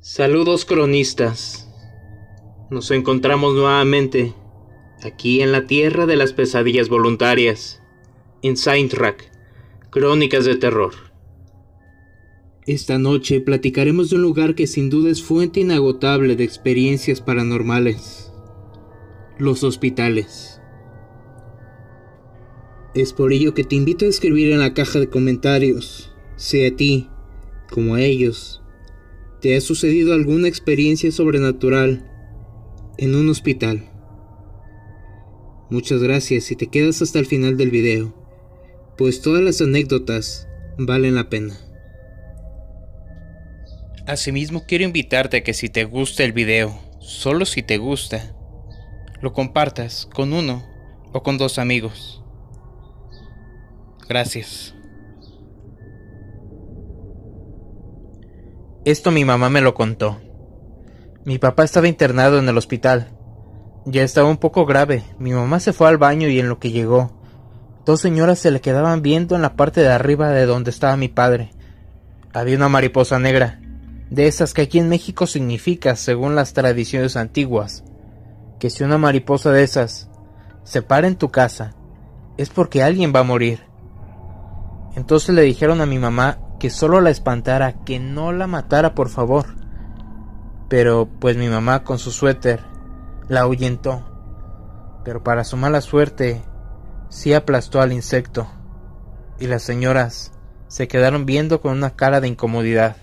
Saludos cronistas. Nos encontramos nuevamente aquí en la tierra de las pesadillas voluntarias, en Saintrack, Crónicas de Terror. Esta noche platicaremos de un lugar que sin duda es fuente inagotable de experiencias paranormales, los hospitales. Es por ello que te invito a escribir en la caja de comentarios si a ti, como a ellos, te ha sucedido alguna experiencia sobrenatural en un hospital. Muchas gracias si te quedas hasta el final del video, pues todas las anécdotas valen la pena. Asimismo quiero invitarte a que si te gusta el video, solo si te gusta, lo compartas con uno o con dos amigos. Gracias. Esto mi mamá me lo contó. Mi papá estaba internado en el hospital ya estaba un poco grave. Mi mamá se fue al baño y en lo que llegó, dos señoras se le quedaban viendo en la parte de arriba de donde estaba mi padre. Había una mariposa negra, de esas que aquí en México significa, según las tradiciones antiguas, que si una mariposa de esas se para en tu casa, es porque alguien va a morir. Entonces le dijeron a mi mamá que solo la espantara, que no la matara, por favor. Pero pues mi mamá con su suéter la ahuyentó, pero para su mala suerte sí aplastó al insecto, y las señoras se quedaron viendo con una cara de incomodidad,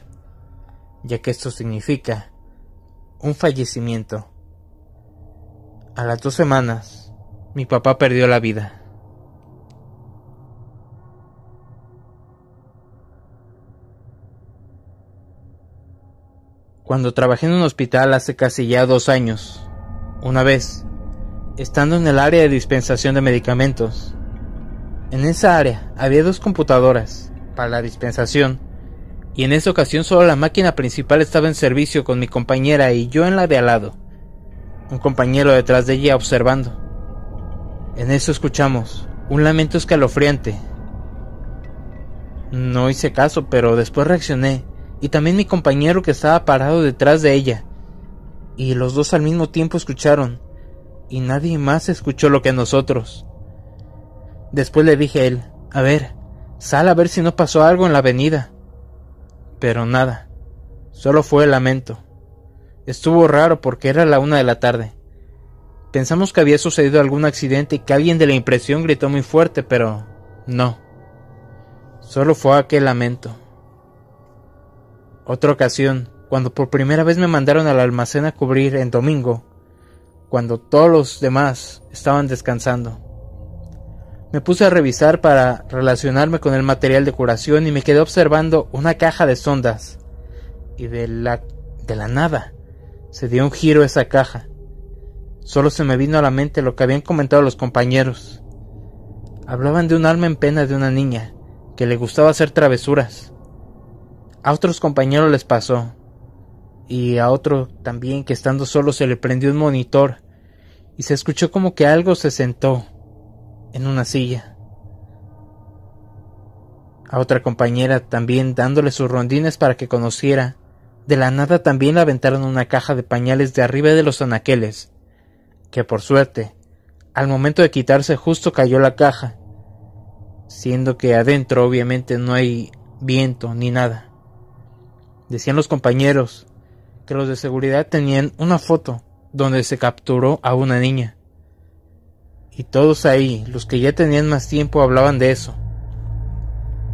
ya que esto significa un fallecimiento. A las dos semanas, mi papá perdió la vida. Cuando trabajé en un hospital hace casi ya dos años, una vez, estando en el área de dispensación de medicamentos, en esa área había dos computadoras para la dispensación y en esa ocasión solo la máquina principal estaba en servicio con mi compañera y yo en la de al lado, un compañero detrás de ella observando. En eso escuchamos un lamento escalofriante. No hice caso, pero después reaccioné y también mi compañero que estaba parado detrás de ella y los dos al mismo tiempo escucharon, y nadie más escuchó lo que nosotros. Después le dije a él, a ver, sal a ver si no pasó algo en la avenida. Pero nada, solo fue el lamento. Estuvo raro porque era la una de la tarde. Pensamos que había sucedido algún accidente y que alguien de la impresión gritó muy fuerte, pero no. Solo fue aquel lamento. Otra ocasión, cuando por primera vez me mandaron al almacén a cubrir en domingo, cuando todos los demás estaban descansando. Me puse a revisar para relacionarme con el material de curación y me quedé observando una caja de sondas. Y de la, de la nada se dio un giro esa caja. Solo se me vino a la mente lo que habían comentado los compañeros. Hablaban de un alma en pena de una niña que le gustaba hacer travesuras. A otros compañeros les pasó, y a otro también que estando solo se le prendió un monitor y se escuchó como que algo se sentó en una silla. A otra compañera también dándole sus rondines para que conociera. De la nada también le aventaron una caja de pañales de arriba de los anaqueles, que por suerte, al momento de quitarse justo cayó la caja, siendo que adentro obviamente no hay viento ni nada. Decían los compañeros que los de seguridad tenían una foto donde se capturó a una niña. Y todos ahí, los que ya tenían más tiempo, hablaban de eso.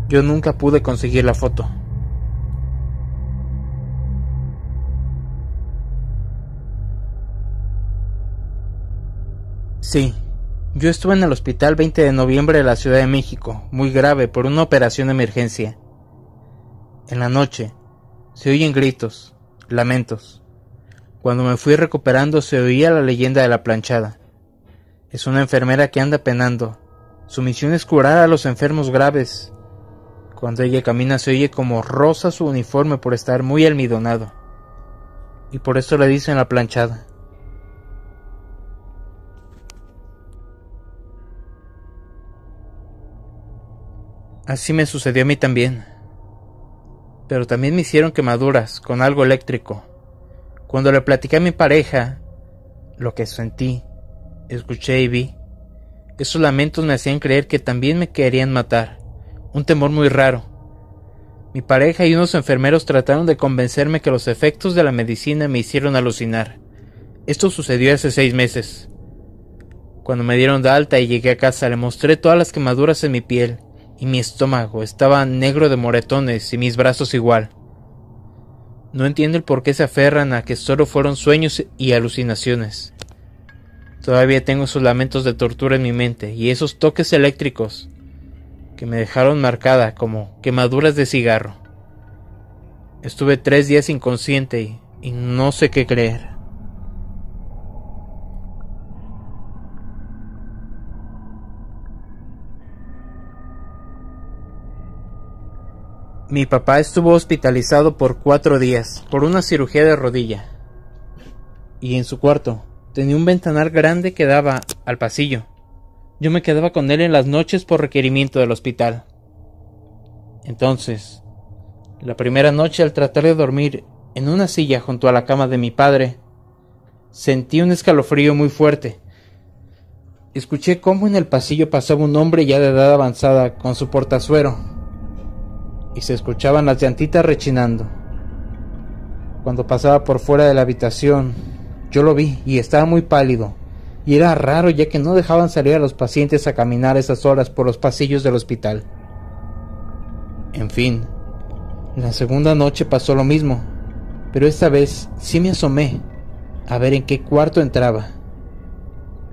Yo nunca pude conseguir la foto. Sí, yo estuve en el hospital 20 de noviembre de la Ciudad de México, muy grave por una operación de emergencia. En la noche, se oyen gritos, lamentos. Cuando me fui recuperando se oía la leyenda de la planchada. Es una enfermera que anda penando. Su misión es curar a los enfermos graves. Cuando ella camina se oye como rosa su uniforme por estar muy almidonado. Y por eso le dicen la planchada. Así me sucedió a mí también. Pero también me hicieron quemaduras con algo eléctrico. Cuando le platiqué a mi pareja lo que sentí, escuché y vi, esos lamentos me hacían creer que también me querían matar. Un temor muy raro. Mi pareja y unos enfermeros trataron de convencerme que los efectos de la medicina me hicieron alucinar. Esto sucedió hace seis meses. Cuando me dieron de alta y llegué a casa le mostré todas las quemaduras en mi piel y mi estómago estaba negro de moretones y mis brazos igual. No entiendo el por qué se aferran a que solo fueron sueños y alucinaciones. Todavía tengo esos lamentos de tortura en mi mente y esos toques eléctricos que me dejaron marcada como quemaduras de cigarro. Estuve tres días inconsciente y, y no sé qué creer. Mi papá estuvo hospitalizado por cuatro días por una cirugía de rodilla. Y en su cuarto tenía un ventanal grande que daba al pasillo. Yo me quedaba con él en las noches por requerimiento del hospital. Entonces, la primera noche al tratar de dormir en una silla junto a la cama de mi padre, sentí un escalofrío muy fuerte. Escuché cómo en el pasillo pasaba un hombre ya de edad avanzada con su portazuero, y se escuchaban las llantitas rechinando. Cuando pasaba por fuera de la habitación, yo lo vi y estaba muy pálido, y era raro ya que no dejaban salir a los pacientes a caminar esas horas por los pasillos del hospital. En fin, la segunda noche pasó lo mismo, pero esta vez sí me asomé a ver en qué cuarto entraba.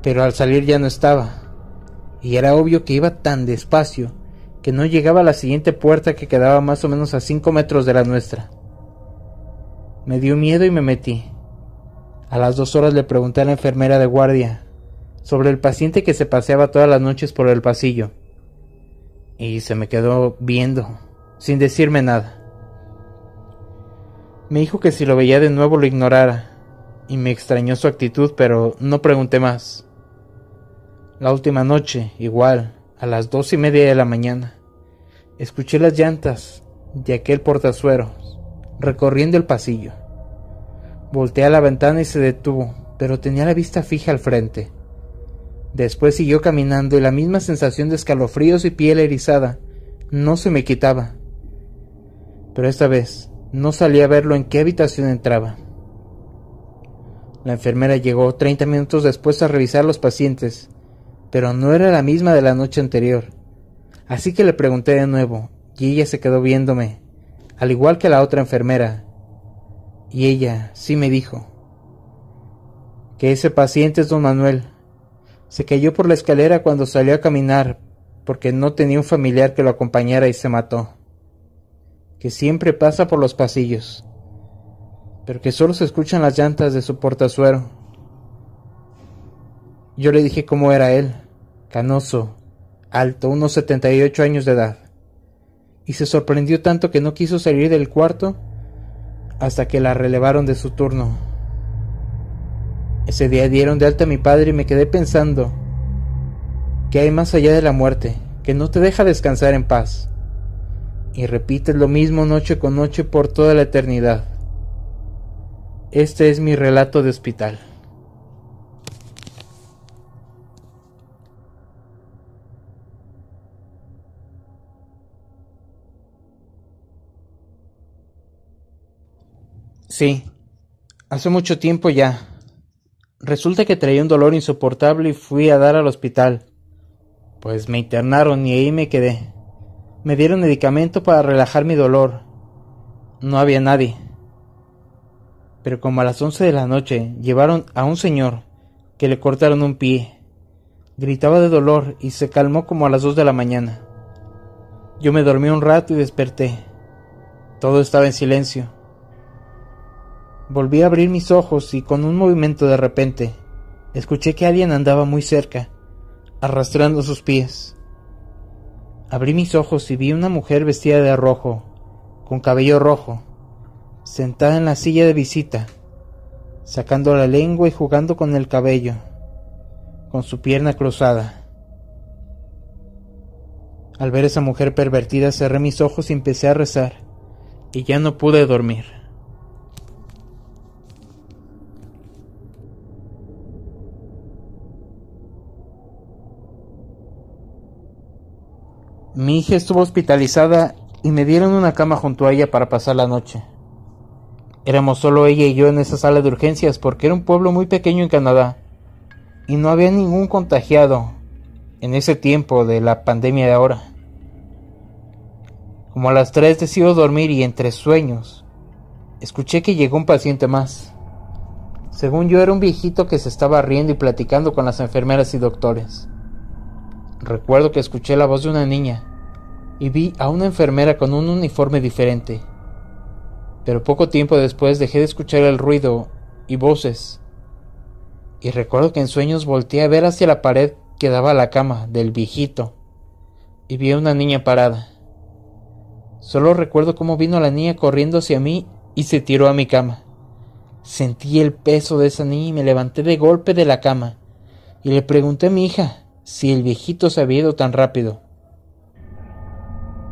Pero al salir ya no estaba, y era obvio que iba tan despacio que no llegaba a la siguiente puerta que quedaba más o menos a cinco metros de la nuestra. Me dio miedo y me metí. A las dos horas le pregunté a la enfermera de guardia sobre el paciente que se paseaba todas las noches por el pasillo. Y se me quedó viendo, sin decirme nada. Me dijo que si lo veía de nuevo lo ignorara, y me extrañó su actitud, pero no pregunté más. La última noche, igual, a las dos y media de la mañana, escuché las llantas de aquel portazuero recorriendo el pasillo. Volteé a la ventana y se detuvo, pero tenía la vista fija al frente. Después siguió caminando y la misma sensación de escalofríos y piel erizada no se me quitaba. Pero esta vez no salí a verlo en qué habitación entraba. La enfermera llegó treinta minutos después a revisar los pacientes, pero no era la misma de la noche anterior. Así que le pregunté de nuevo, y ella se quedó viéndome, al igual que la otra enfermera, y ella sí me dijo que ese paciente es don Manuel. Se cayó por la escalera cuando salió a caminar porque no tenía un familiar que lo acompañara y se mató. Que siempre pasa por los pasillos, pero que solo se escuchan las llantas de su portazuero. Yo le dije cómo era él, canoso, alto, unos setenta y ocho años de edad, y se sorprendió tanto que no quiso salir del cuarto hasta que la relevaron de su turno. Ese día dieron de alta a mi padre y me quedé pensando que hay más allá de la muerte, que no te deja descansar en paz. Y repites lo mismo noche con noche por toda la eternidad. Este es mi relato de hospital. Sí, hace mucho tiempo ya. Resulta que traía un dolor insoportable y fui a dar al hospital. Pues me internaron y ahí me quedé. Me dieron medicamento para relajar mi dolor. No había nadie. Pero como a las once de la noche llevaron a un señor que le cortaron un pie. Gritaba de dolor y se calmó como a las dos de la mañana. Yo me dormí un rato y desperté. Todo estaba en silencio. Volví a abrir mis ojos y con un movimiento de repente escuché que alguien andaba muy cerca, arrastrando sus pies. Abrí mis ojos y vi una mujer vestida de rojo, con cabello rojo, sentada en la silla de visita, sacando la lengua y jugando con el cabello, con su pierna cruzada. Al ver esa mujer pervertida cerré mis ojos y empecé a rezar, y ya no pude dormir. Mi hija estuvo hospitalizada y me dieron una cama junto a ella para pasar la noche. Éramos solo ella y yo en esa sala de urgencias porque era un pueblo muy pequeño en Canadá y no había ningún contagiado en ese tiempo de la pandemia de ahora. Como a las tres decido dormir y entre sueños, escuché que llegó un paciente más. Según yo era un viejito que se estaba riendo y platicando con las enfermeras y doctores. Recuerdo que escuché la voz de una niña y vi a una enfermera con un uniforme diferente. Pero poco tiempo después dejé de escuchar el ruido y voces. Y recuerdo que en sueños volteé a ver hacia la pared que daba a la cama del viejito y vi a una niña parada. Solo recuerdo cómo vino la niña corriendo hacia mí y se tiró a mi cama. Sentí el peso de esa niña y me levanté de golpe de la cama y le pregunté a mi hija si el viejito se había ido tan rápido.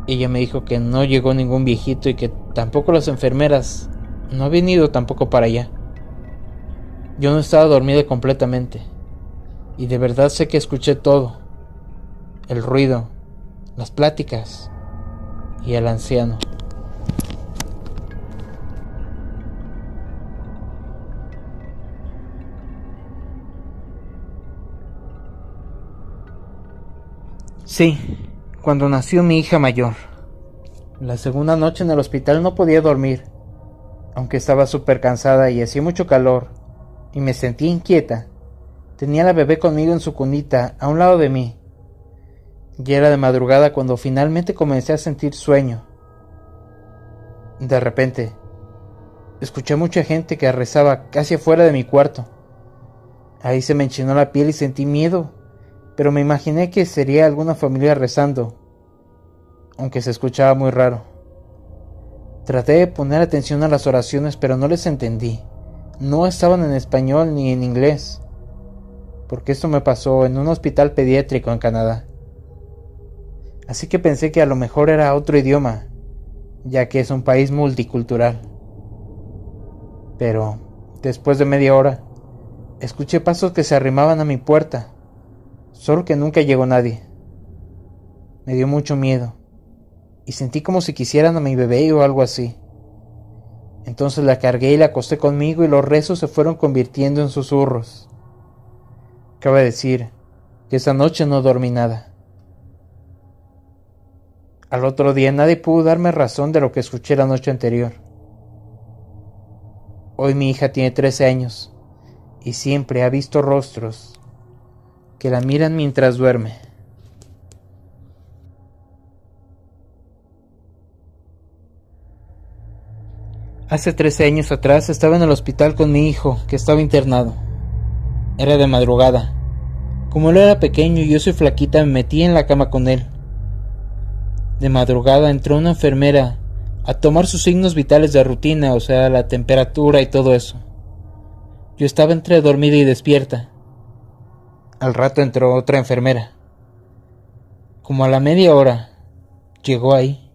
Ella me dijo que no llegó ningún viejito y que tampoco las enfermeras no habían ido tampoco para allá. Yo no estaba dormida completamente y de verdad sé que escuché todo. El ruido, las pláticas, y el anciano. Sí, cuando nació mi hija mayor. La segunda noche en el hospital no podía dormir, aunque estaba súper cansada y hacía mucho calor, y me sentía inquieta. Tenía la bebé conmigo en su cunita, a un lado de mí, ya era de madrugada cuando finalmente comencé a sentir sueño. De repente, escuché mucha gente que rezaba casi afuera de mi cuarto. Ahí se me enchinó la piel y sentí miedo, pero me imaginé que sería alguna familia rezando, aunque se escuchaba muy raro. Traté de poner atención a las oraciones, pero no les entendí. No estaban en español ni en inglés, porque esto me pasó en un hospital pediátrico en Canadá así que pensé que a lo mejor era otro idioma, ya que es un país multicultural. Pero, después de media hora, escuché pasos que se arrimaban a mi puerta, solo que nunca llegó nadie. Me dio mucho miedo, y sentí como si quisieran a mi bebé o algo así. Entonces la cargué y la acosté conmigo y los rezos se fueron convirtiendo en susurros. Cabe decir que esa noche no dormí nada. Al otro día nadie pudo darme razón de lo que escuché la noche anterior. Hoy mi hija tiene 13 años y siempre ha visto rostros que la miran mientras duerme. Hace 13 años atrás estaba en el hospital con mi hijo, que estaba internado. Era de madrugada. Como él era pequeño y yo soy flaquita, me metí en la cama con él. De madrugada entró una enfermera a tomar sus signos vitales de rutina, o sea, la temperatura y todo eso. Yo estaba entre dormida y despierta. Al rato entró otra enfermera. Como a la media hora, llegó ahí.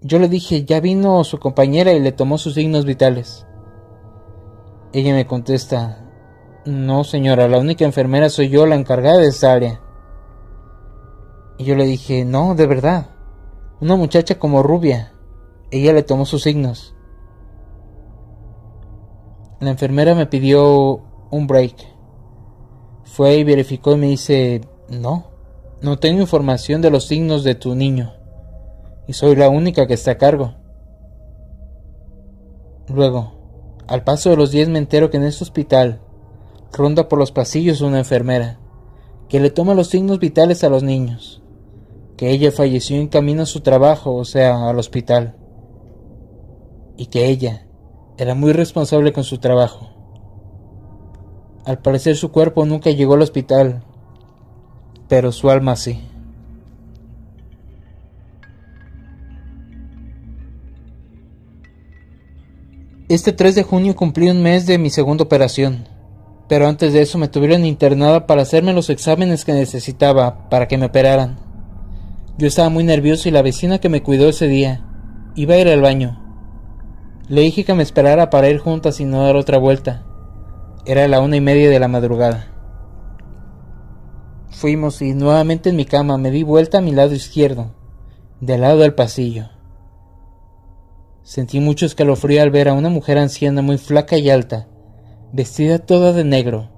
Yo le dije, ya vino su compañera y le tomó sus signos vitales. Ella me contesta, no señora, la única enfermera soy yo la encargada de esa área. Y yo le dije, no, de verdad. Una muchacha como rubia. Ella le tomó sus signos. La enfermera me pidió un break. Fue y verificó y me dice, no, no tengo información de los signos de tu niño. Y soy la única que está a cargo. Luego, al paso de los días me entero que en este hospital ronda por los pasillos una enfermera que le toma los signos vitales a los niños que ella falleció en camino a su trabajo, o sea, al hospital, y que ella era muy responsable con su trabajo. Al parecer su cuerpo nunca llegó al hospital, pero su alma sí. Este 3 de junio cumplí un mes de mi segunda operación, pero antes de eso me tuvieron internada para hacerme los exámenes que necesitaba para que me operaran. Yo estaba muy nervioso y la vecina que me cuidó ese día iba a ir al baño. Le dije que me esperara para ir juntas y no dar otra vuelta. Era la una y media de la madrugada. Fuimos y nuevamente en mi cama me di vuelta a mi lado izquierdo, del lado del pasillo. Sentí mucho escalofrío al ver a una mujer anciana muy flaca y alta, vestida toda de negro.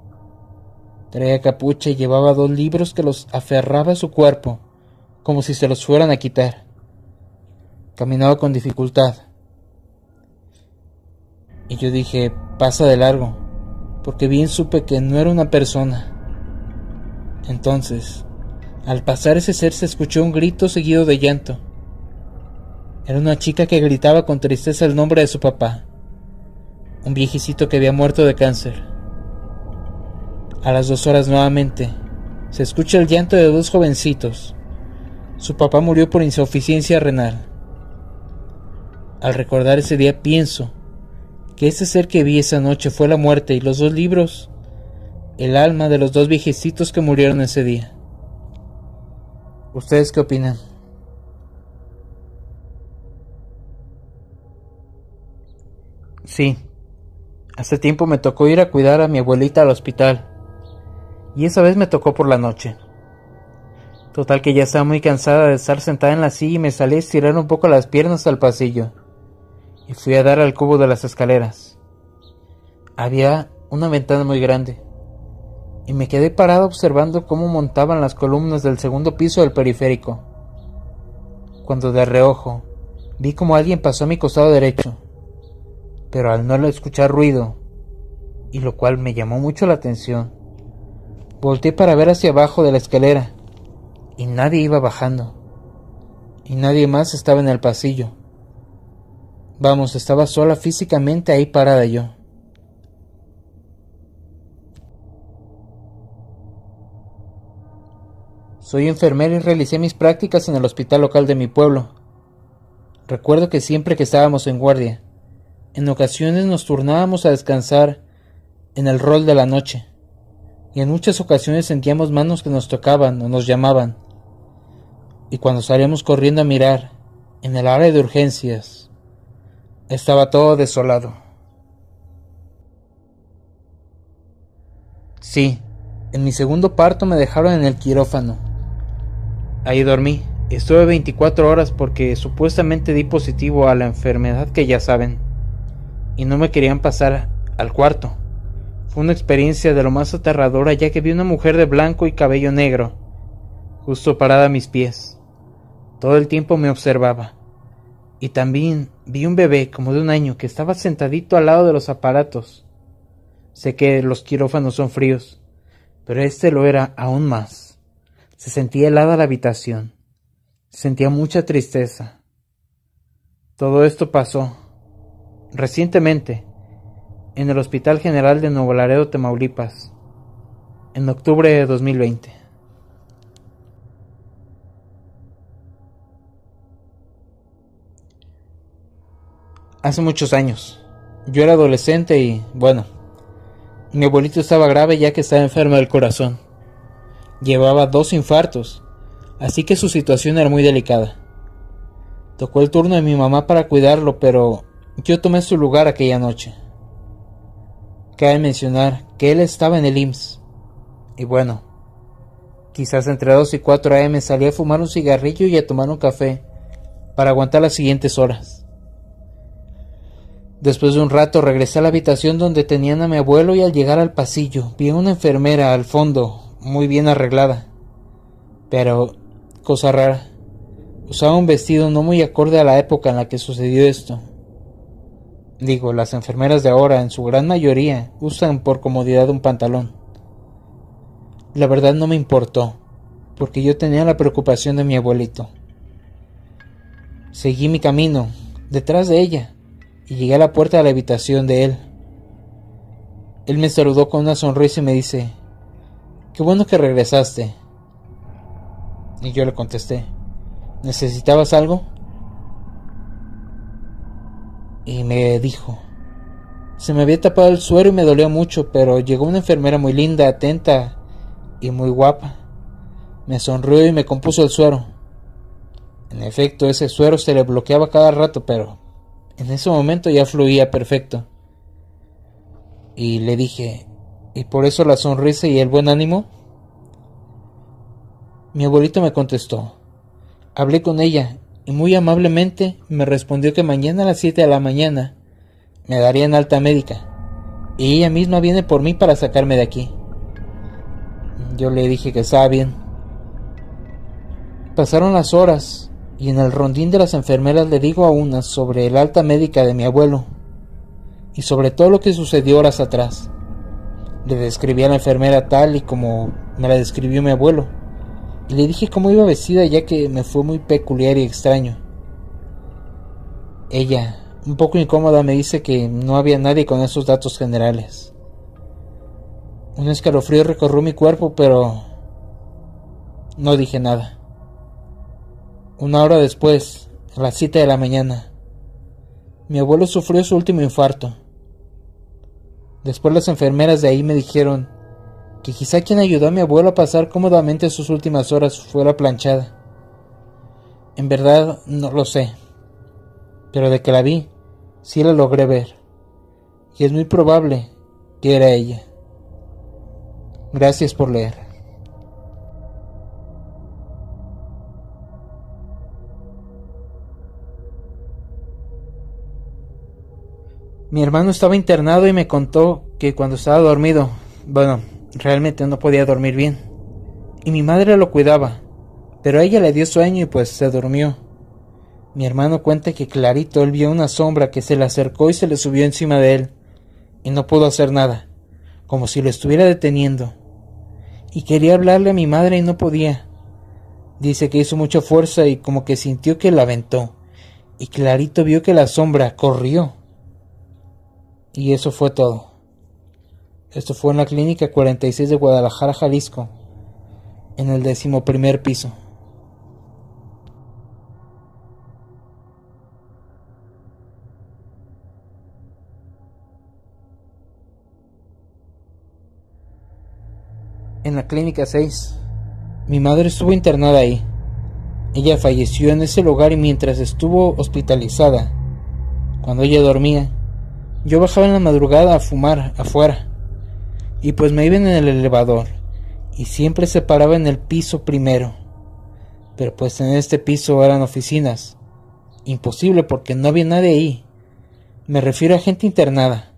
Traía capucha y llevaba dos libros que los aferraba a su cuerpo, como si se los fueran a quitar. Caminaba con dificultad. Y yo dije, pasa de largo, porque bien supe que no era una persona. Entonces, al pasar ese ser se escuchó un grito seguido de llanto. Era una chica que gritaba con tristeza el nombre de su papá, un viejecito que había muerto de cáncer. A las dos horas nuevamente, se escucha el llanto de dos jovencitos. Su papá murió por insuficiencia renal. Al recordar ese día pienso que ese ser que vi esa noche fue la muerte y los dos libros, el alma de los dos viejecitos que murieron ese día. ¿Ustedes qué opinan? Sí, hace tiempo me tocó ir a cuidar a mi abuelita al hospital, y esa vez me tocó por la noche. Total que ya estaba muy cansada de estar sentada en la silla y me salí a estirar un poco las piernas al pasillo, y fui a dar al cubo de las escaleras. Había una ventana muy grande, y me quedé parado observando cómo montaban las columnas del segundo piso del periférico, cuando de reojo vi como alguien pasó a mi costado derecho pero al no escuchar ruido, y lo cual me llamó mucho la atención, volteé para ver hacia abajo de la escalera, y nadie iba bajando, y nadie más estaba en el pasillo. Vamos, estaba sola físicamente ahí parada yo. Soy enfermera y realicé mis prácticas en el hospital local de mi pueblo. Recuerdo que siempre que estábamos en guardia, en ocasiones nos turnábamos a descansar en el rol de la noche, y en muchas ocasiones sentíamos manos que nos tocaban o nos llamaban. Y cuando salíamos corriendo a mirar, en el área de urgencias, estaba todo desolado. Sí, en mi segundo parto me dejaron en el quirófano. Ahí dormí. Estuve 24 horas porque supuestamente di positivo a la enfermedad que ya saben y no me querían pasar al cuarto. Fue una experiencia de lo más aterradora ya que vi una mujer de blanco y cabello negro, justo parada a mis pies. Todo el tiempo me observaba. Y también vi un bebé como de un año que estaba sentadito al lado de los aparatos. Sé que los quirófanos son fríos, pero este lo era aún más. Se sentía helada la habitación. Sentía mucha tristeza. Todo esto pasó recientemente en el Hospital General de Nuevo Laredo, Tamaulipas, en octubre de 2020. Hace muchos años. Yo era adolescente y, bueno, mi abuelito estaba grave ya que estaba enfermo del corazón. Llevaba dos infartos, así que su situación era muy delicada. Tocó el turno de mi mamá para cuidarlo, pero yo tomé su lugar aquella noche. Cabe mencionar que él estaba en el IMSS. Y bueno, quizás entre 2 y 4 a.m. salí a fumar un cigarrillo y a tomar un café para aguantar las siguientes horas. Después de un rato regresé a la habitación donde tenían a mi abuelo y al llegar al pasillo vi a una enfermera al fondo, muy bien arreglada. Pero, cosa rara, usaba un vestido no muy acorde a la época en la que sucedió esto. Digo, las enfermeras de ahora en su gran mayoría usan por comodidad un pantalón. La verdad no me importó, porque yo tenía la preocupación de mi abuelito. Seguí mi camino, detrás de ella, y llegué a la puerta de la habitación de él. Él me saludó con una sonrisa y me dice, Qué bueno que regresaste. Y yo le contesté, ¿necesitabas algo? y me dijo, se me había tapado el suero y me dolió mucho, pero llegó una enfermera muy linda, atenta y muy guapa. Me sonrió y me compuso el suero. En efecto, ese suero se le bloqueaba cada rato, pero en ese momento ya fluía perfecto. Y le dije, ¿y por eso la sonrisa y el buen ánimo? Mi abuelito me contestó. Hablé con ella y muy amablemente me respondió que mañana a las 7 de la mañana me darían alta médica y ella misma viene por mí para sacarme de aquí. Yo le dije que estaba bien. Pasaron las horas y en el rondín de las enfermeras le digo a una sobre el alta médica de mi abuelo y sobre todo lo que sucedió horas atrás. Le describí a la enfermera tal y como me la describió mi abuelo y le dije cómo iba vestida ya que me fue muy peculiar y extraño. Ella, un poco incómoda, me dice que no había nadie con esos datos generales. Un escalofrío recorrió mi cuerpo, pero no dije nada. Una hora después, a las siete de la mañana, mi abuelo sufrió su último infarto. Después las enfermeras de ahí me dijeron que quizá quien ayudó a mi abuelo a pasar cómodamente sus últimas horas fuera planchada. En verdad no lo sé, pero de que la vi, sí la logré ver, y es muy probable que era ella. Gracias por leer. Mi hermano estaba internado y me contó que cuando estaba dormido, bueno, realmente no podía dormir bien. Y mi madre lo cuidaba, pero a ella le dio sueño y pues se durmió. Mi hermano cuenta que clarito él vio una sombra que se le acercó y se le subió encima de él, y no pudo hacer nada, como si lo estuviera deteniendo. Y quería hablarle a mi madre y no podía. Dice que hizo mucha fuerza y como que sintió que la aventó, y clarito vio que la sombra corrió y eso fue todo. Esto fue en la Clínica 46 de Guadalajara, Jalisco, en el decimoprimer piso. En la Clínica 6, mi madre estuvo internada ahí. Ella falleció en ese lugar y mientras estuvo hospitalizada, cuando ella dormía, yo bajaba en la madrugada a fumar afuera, y pues me iba en el elevador, y siempre se paraba en el piso primero. Pero pues en este piso eran oficinas. Imposible porque no había nadie ahí. Me refiero a gente internada.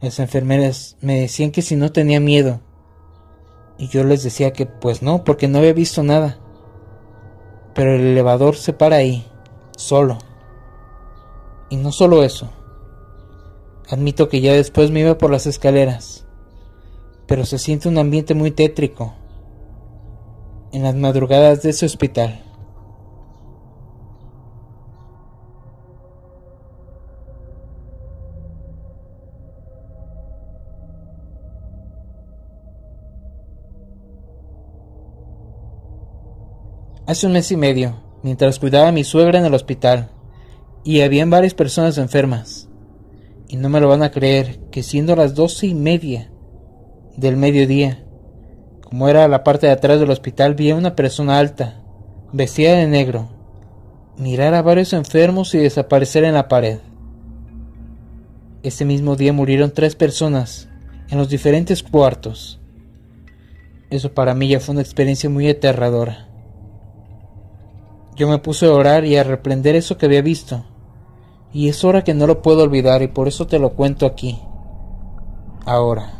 Las enfermeras me decían que si no tenía miedo. Y yo les decía que pues no, porque no había visto nada. Pero el elevador se para ahí, solo. Y no solo eso. Admito que ya después me iba por las escaleras, pero se siente un ambiente muy tétrico en las madrugadas de ese hospital. Hace un mes y medio, mientras cuidaba a mi suegra en el hospital, y habían varias personas enfermas. Y no me lo van a creer que siendo las doce y media del mediodía, como era la parte de atrás del hospital, vi a una persona alta, vestida de negro, mirar a varios enfermos y desaparecer en la pared. Ese mismo día murieron tres personas en los diferentes cuartos. Eso para mí ya fue una experiencia muy aterradora. Yo me puse a orar y a reprender eso que había visto y es hora que no lo puedo olvidar y por eso te lo cuento aquí. Ahora.